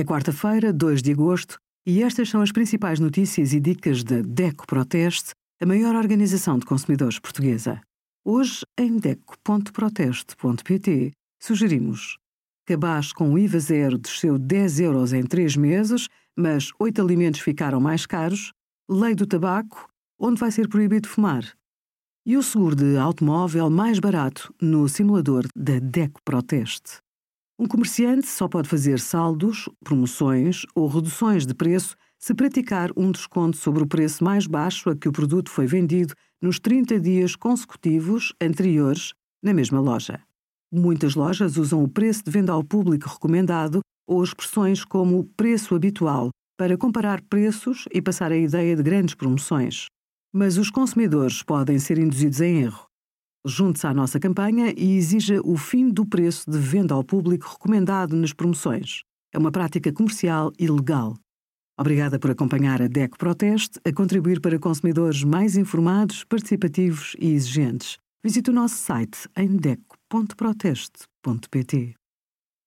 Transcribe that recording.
É quarta-feira, 2 de agosto, e estas são as principais notícias e dicas da DECO Proteste, a maior organização de consumidores portuguesa. Hoje, em DECO.proteste.pt, sugerimos Cabaz com IVA zero desceu 10 euros em 3 meses, mas 8 alimentos ficaram mais caros. Lei do tabaco, onde vai ser proibido fumar. E o seguro de automóvel mais barato no simulador da DECO Proteste. Um comerciante só pode fazer saldos, promoções ou reduções de preço se praticar um desconto sobre o preço mais baixo a que o produto foi vendido nos 30 dias consecutivos anteriores na mesma loja. Muitas lojas usam o preço de venda ao público recomendado ou expressões como preço habitual para comparar preços e passar a ideia de grandes promoções. Mas os consumidores podem ser induzidos em erro. Junte-se à nossa campanha e exija o fim do preço de venda ao público recomendado nas promoções. É uma prática comercial ilegal. Obrigada por acompanhar a DECO Proteste a contribuir para consumidores mais informados, participativos e exigentes. Visite o nosso site em deco.proteste.pt.